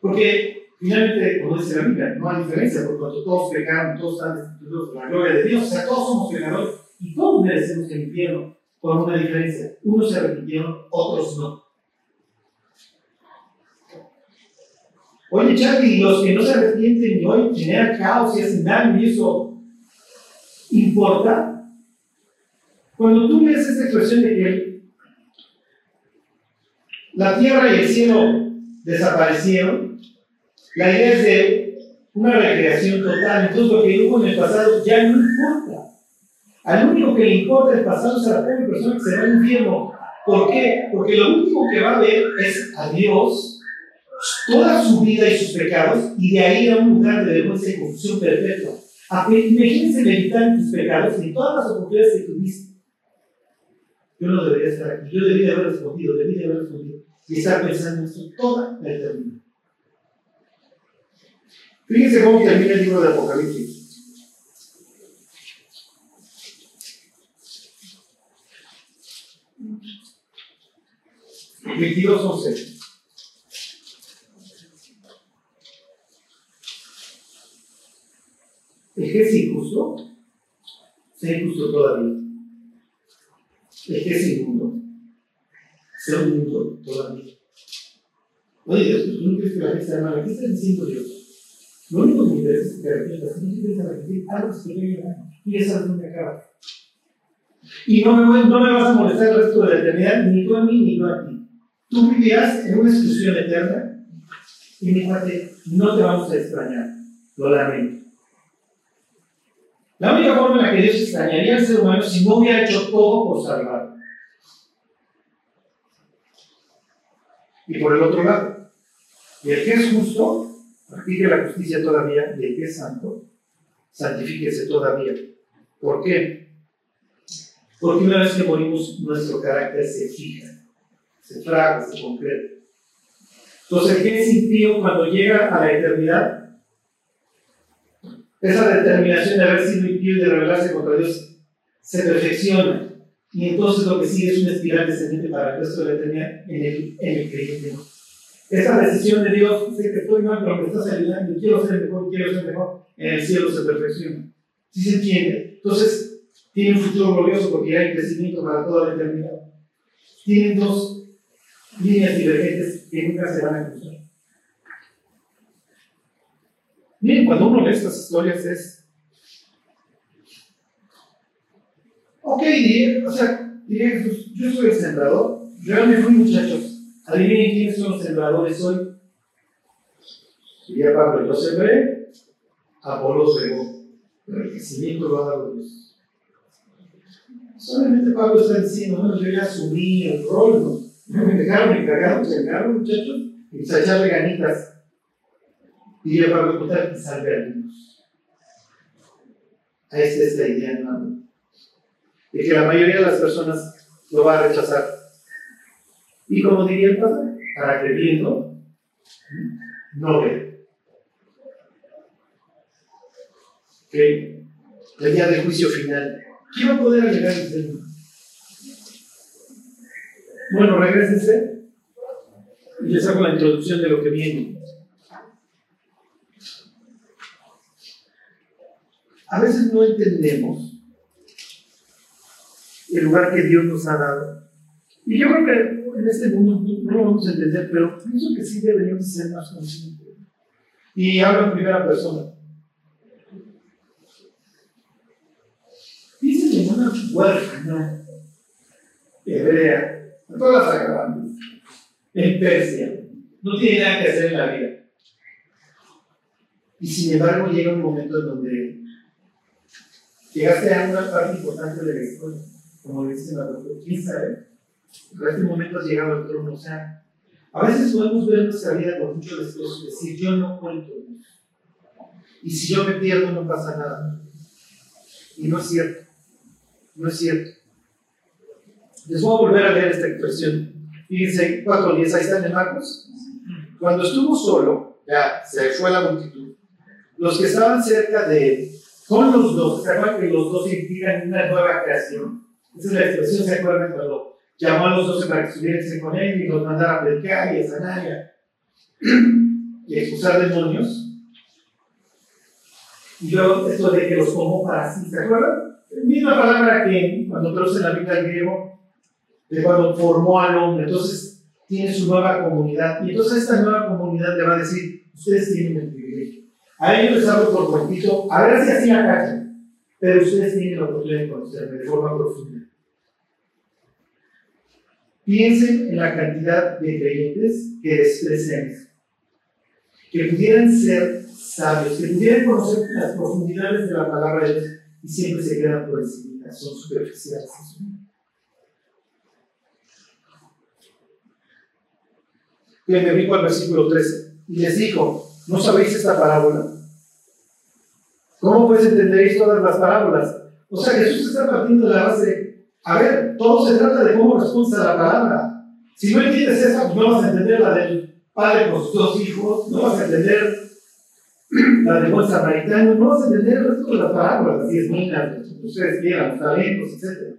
Porque finalmente, como dice la Biblia, no hay diferencia, porque cuando todos pecaron, todos están destituidos de la gloria de Dios, o sea, todos somos pecadores y todos merecemos el infierno, con una diferencia. Unos se arrepintieron, otros no. Oye, Charlie, los que no se arrepienten y hoy generan caos y hacen daño y eso importa. Cuando tú lees esta expresión de que la tierra y el cielo desaparecieron, la idea es de una recreación total. Entonces lo que hubo en el pasado ya no importa. Al único que le importa el pasado a la persona que se va al infierno. ¿Por qué? Porque lo último que va a ver es a Dios, toda su vida y sus pecados, y de ahí a un lugar de vergüenza y confusión perpetua. A- Imagínense meditar en tus pecados y en todas las oportunidades que tuviste. Yo no debería estar aquí, yo debería haber respondido, debería haber respondido. Y estar pensando en esto toda la eternidad. Fíjense cómo termina el libro de Apocalipsis. Veintidós once. El que es injusto, sea injusto todavía. El que es inmundo, sea inmundo todavía. Oye, Dios, pues, tú no quieres que la gente sea mala. ¿Qué está diciendo Dios? Lo único que me interesa es que arrepientas. No quieres arrepentir, algo se te. Y ya sabes dónde acaba. Y no me, no me vas a molestar el resto de la eternidad, ni tú a mí, ni yo a ti. Tú vivirás en una exclusión eterna. Y mi cuate, no te vamos a extrañar. Lo lamento. La única forma en la que Dios extrañaría al ser humano es si no hubiera hecho todo por salvarlo. Y por el otro lado, y el que es justo, practique la justicia todavía, y el que es santo, santifíquese todavía. ¿Por qué? Porque una vez que morimos, nuestro carácter se fija, se fragua, se concreta. Entonces, que es impío cuando llega a la eternidad, esa determinación de haber sido impío y de rebelarse contra Dios se perfecciona. Y entonces lo que sigue es una espiral descendente para el resto de la eternidad en el, en el creyente. Esa decisión de Dios, sé que estoy mal, pero me estás ayudando quiero ser mejor, quiero ser mejor, en el cielo se perfecciona. ¿Sí se entiende? Entonces, tiene un futuro glorioso porque hay crecimiento para toda la eternidad. Tienen dos líneas divergentes que nunca se van a cruzar. Miren, cuando uno lee estas historias es. Ok, o sea, diré Jesús, yo soy el sembrador, yo me fui muchachos. Adivinen quiénes son los sembradores hoy. Diría Pablo, yo sembré, Apolo regó, pero el crecimiento lo ha dado Dios. Solamente Pablo está diciendo, bueno, yo ya asumí el rol, ¿no? Me dejaron encargado, se encargaron muchachos, y pues a echarle ganitas. Y ya Pablo contar que salve a niños. Ahí está esta idea, hermano. De que la mayoría de las personas lo va a rechazar. Y como diría el padre, para que viendo, no ve. Ok. El día del juicio final. ¿Quién va a poder alegar el Señor? Bueno, regresense. Y les hago la introducción de lo que viene. A veces no entendemos el lugar que Dios nos ha dado. Y yo creo que en este mundo no lo vamos a entender, pero pienso que sí deberíamos ser más conscientes. Y hablo en primera persona. Piensen en una huérfana hebrea, todas las acabantes, en Persia. No tiene nada que hacer en la vida. Y sin embargo llega un momento en donde llegaste a una parte importante de la historia, como dice la doctora, quién sabe, pero este momento has llegado al trono, o sea, a veces podemos ver nuestra vida con mucho desprecio y decir, yo no cuento. Y si yo me pierdo no pasa nada. Y no es cierto, no es cierto. Les voy a volver a leer esta expresión. Fíjense, 4.10, ahí están en Marcos. Cuando estuvo solo, ya se fue la multitud. Los que estaban cerca de él, con los dos, ¿se acuerdan que los dos implican una nueva creación? Esa es la expresión, ¿se acuerdan cuando llamó a los dos para que estuviesen con él y los mandara a predicar y a sanar y a expulsar demonios? Y luego esto de que los tomó para sí, ¿se acuerdan? Misma palabra que cuando traduce la Biblia al griego, de cuando formó al hombre. Entonces tiene su nueva comunidad. Y entonces esta nueva comunidad le va a decir, ustedes tienen el privilegio. A ellos les hablo por poquito, a ver si así acachan, pero ustedes tienen la oportunidad de conocerme de forma profunda. Piensen en la cantidad de creyentes que desprecian. Que pudieran ser sabios, que pudieran conocer las profundidades de la palabra de Dios y siempre se quedan por encima, son superficiales. Bien, me brinco al versículo 13. Y les dijo, ¿no sabéis esta parábola? ¿Cómo pues entenderéis todas las parábolas? O sea, Jesús está partiendo de la base, a ver, todo se trata de cómo respondes a la palabra. Si no entiendes esa, no vas a entender la del padre con sus dos hijos, no vas a entender la del buen samaritano, no vas a entender el resto de las parábolas, las diez minas, ustedes vieran, los talentos, etc.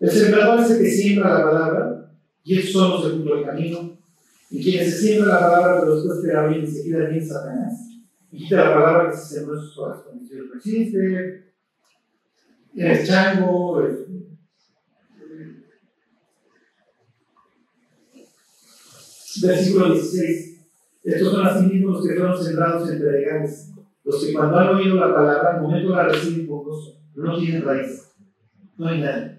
El sembrador es el que siembra la palabra, y los del punto del camino. Y quienes se la palabra, pero después te da bien y se bien Satanás. Y quita la palabra que se sembró en sus corazones. Dios no existe, eres chango, eres Versículo 16. Estos son así mismos los que fueron sembrados entre legales, los que cuando han oído la palabra, al momento la reciben con gozo, no tienen raíz. No hay nada.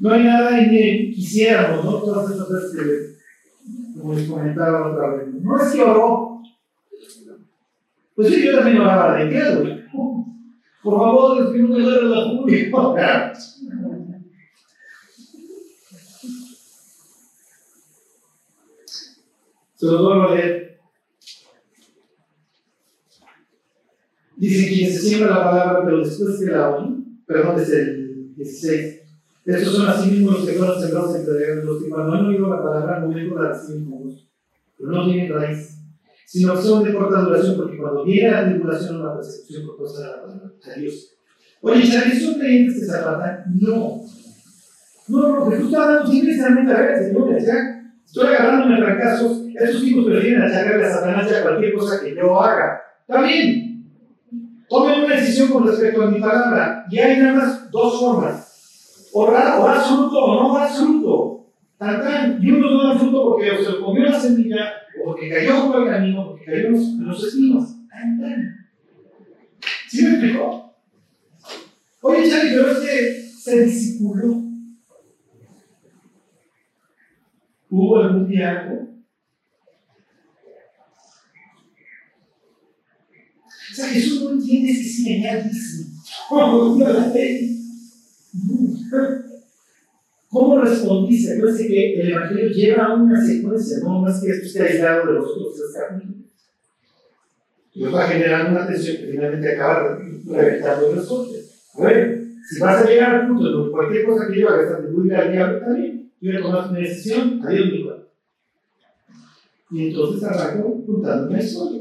No hay nada en que quisiéramos, ¿no? Todas esas cosas que, como les comentaba otra vez, no es que oró. Pues sí, yo también oraba de güey. Por favor, es que no me duele la julia. Se lo vuelvo a leer. Dice, quien se siembra la palabra, pero después que la oyen, perdón, desde el 16. Estos son así mismos los que fueron sembrados entre los que cuando han oído la palabra, al momento la reciben con gusto, pero no tienen raíz, sino que son de corta duración, porque cuando viene la tribulación o la persecución por causa de la palabra, adiós. Oye, Charlie, ¿son creyentes que se apartan? No. No, no, porque tú estás hablando simplemente a ver, señores, ya. Estoy agarrándome fracasos, esos tipos prefieren achacarle a Satanás ya cualquier cosa que yo haga. Está bien. Tomen una decisión con respecto a mi palabra. Y hay nada más dos formas. Orar, orar fruto o no orar fruto. Tan, tan. Y unos no dan fruto porque o se comió la semilla, o porque cayó junto al camino, o porque cayó en los, espinos. Tan, tan. ¿Sí me explicó? Oye, Charlie, pero es que se disipuló. ¿Hubo algún diálogo? O sea, Jesús no entiende allá dice, ¿Cómo respondiste? Acuérdense que el Evangelio lleva una secuencia, no más que esto esté aislado de los otros capítulos. Y va a generar una tensión que finalmente acaba reventando los otros. A ver, si vas a llegar al punto de cualquier cosa que yo haga, te atribuir al diablo, está bien. Yo a tomar una decisión, adiós mi hijo. Y entonces arranco una historia.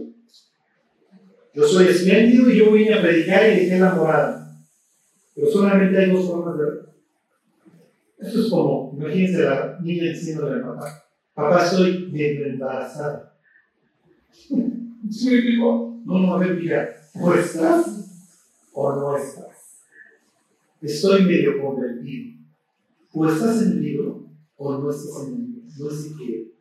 Yo soy espléndido y yo vine a predicar y dejé la morada. Pero solamente hay dos formas de verlo. Esto es como, imagínense la niña diciendo a papá, papá estoy embarazada. ¿Sí explico? No, no, a ver, mira, o estás o no estás. Estoy medio convertido. O estás en el libro o no estás en el libro. No sé qué.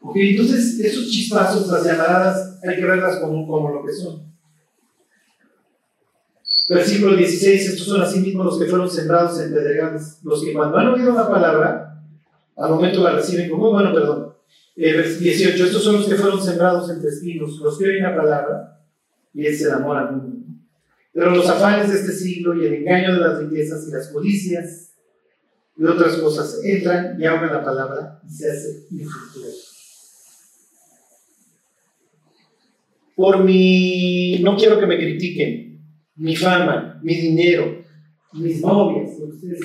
Ok, entonces esos chispazos, las llamaradas, hay que verlas como, como lo que son. Versículo 16, estos son así mismos los que fueron sembrados en pedregales, los que cuando han oído la palabra, al momento la reciben como, bueno, perdón, eh, 18, estos son los que fueron sembrados entre espinos, los que oyen la palabra y se enamoran. Pero los afanes de este siglo y el engaño de las riquezas y las codicias y otras cosas entran y ahogan la palabra y se hace infructuoso. Por mi, no quiero que me critiquen, mi fama, mi dinero, mis novias, ustedes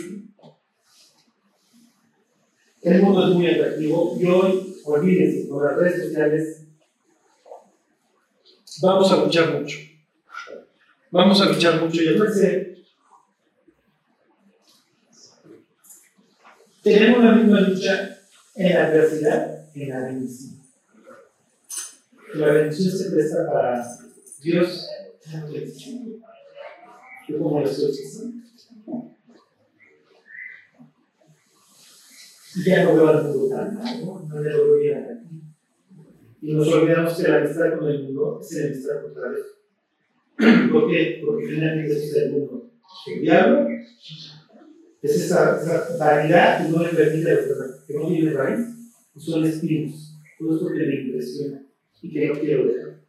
El mundo es muy atractivo y hoy, olvídense, con las redes sociales, vamos a luchar mucho. Vamos a luchar mucho y entonces tenemos la misma lucha en la adversidad, en la bendición. La bendición se presta para Dios. Como lo estoy diciendo. Ya no veo al mundo tanto, ¿no? No le aquí. Y nos olvidamos que la amistad con el mundo es la amistad contra Dios. ¿Por qué? Porque finalmente es el mundo. El diablo es esa, esa que no le permite a los demás, que no tiene raíz, y son espinos. Todo esto que le impresiona. y que no quiero dejar.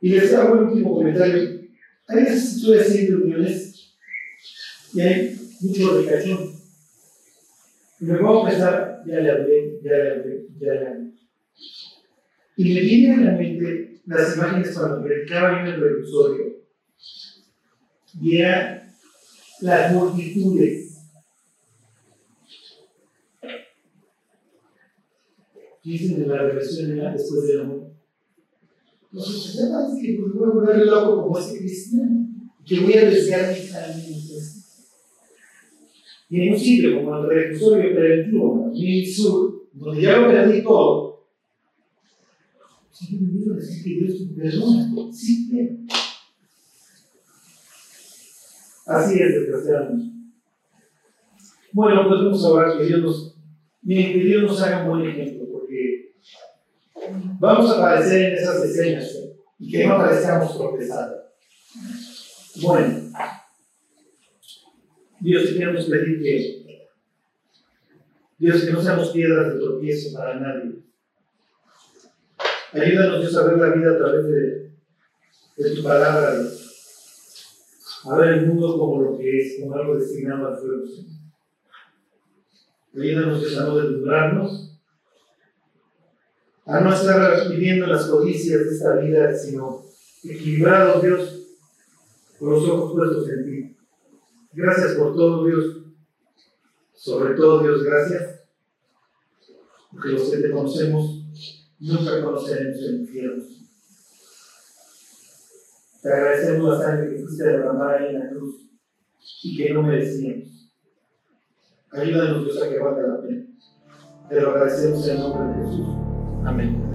Y les hago el último comentario. Hay veces estoy haciendo reuniones y hay mucho recachón. Y me voy a pensar, ya le hablé, ya le hablé, ya le hablé. Y me vienen a la mente las imágenes cuando predicaba yo en el reclusorio. Y eran las multitudes. Dicen en la reversión después del amor. Los sistemas que pues, voy a volver loco como ese cristiano, que voy a desviar mis caminos. Y en un sitio como el reclusorio preventivo, en el sur, donde ya lo perdí todo, siempre me quiero decir que Dios me perdona, sí, Así es, desgraciadamente. Bueno, pues vamos a orar que Dios nos, que Dios nos haga un buen ejemplo, vamos a aparecer en esas escenas y que no aparezcamos tropezando. Bueno, Dios, queremos pedir que, Dios, que no seamos piedras de tropiezo para nadie. Ayúdanos, Dios, a ver la vida a través de, tu palabra, a ver el mundo como lo que es, como algo destinado al fuego. Ayúdanos Dios a no deslumbrarnos, a no estar viviendo las codicias de esta vida, sino equilibrados, Dios, con los ojos puestos en ti. Gracias por todo, Dios. Sobre todo, Dios, gracias. Porque los que te conocemos nunca conoceremos el infierno. Te agradecemos la sangre que fuiste derramada ahí en la cruz y que no merecíamos. Ayúdanos, Dios, a que valga la pena. Te lo agradecemos en nombre de Jesús. Amén.